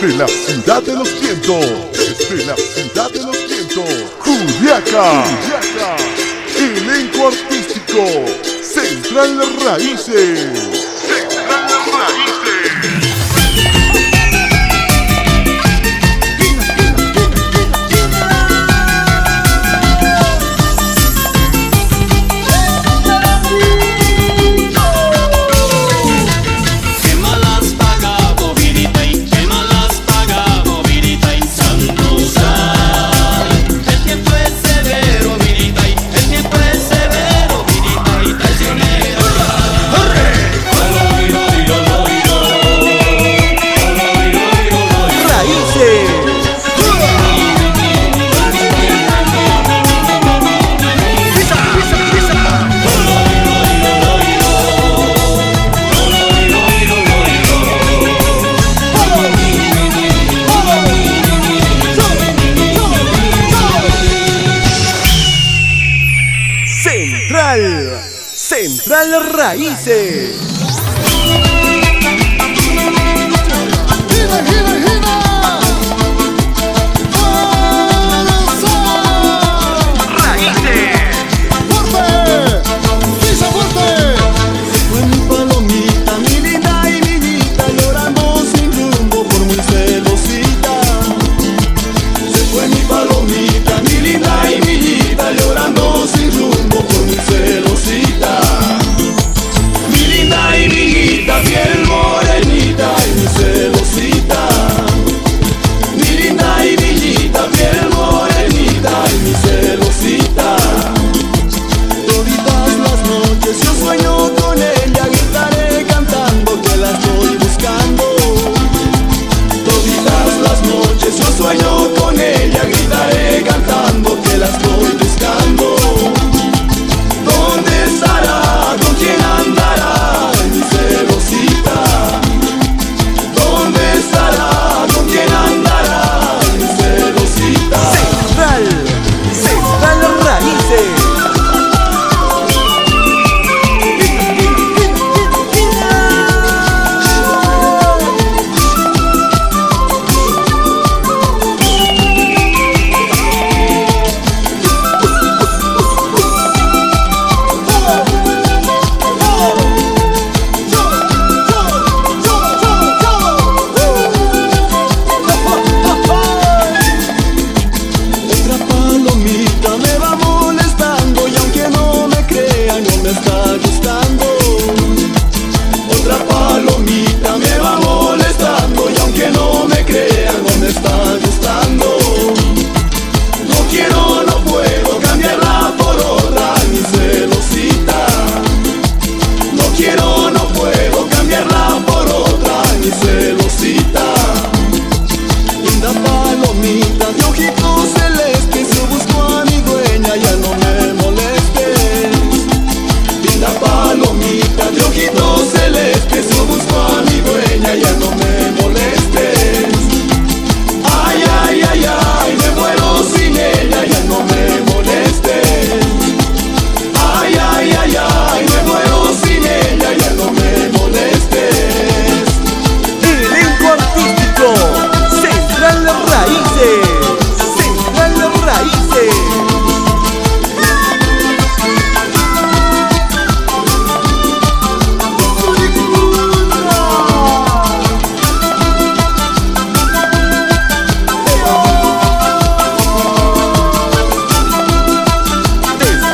desde la ciudad de los vientos, desde la ciudad de los vientos, Juliaca, elenco artístico, Central Raíces. Raíces.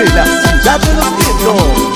de la ciudad de.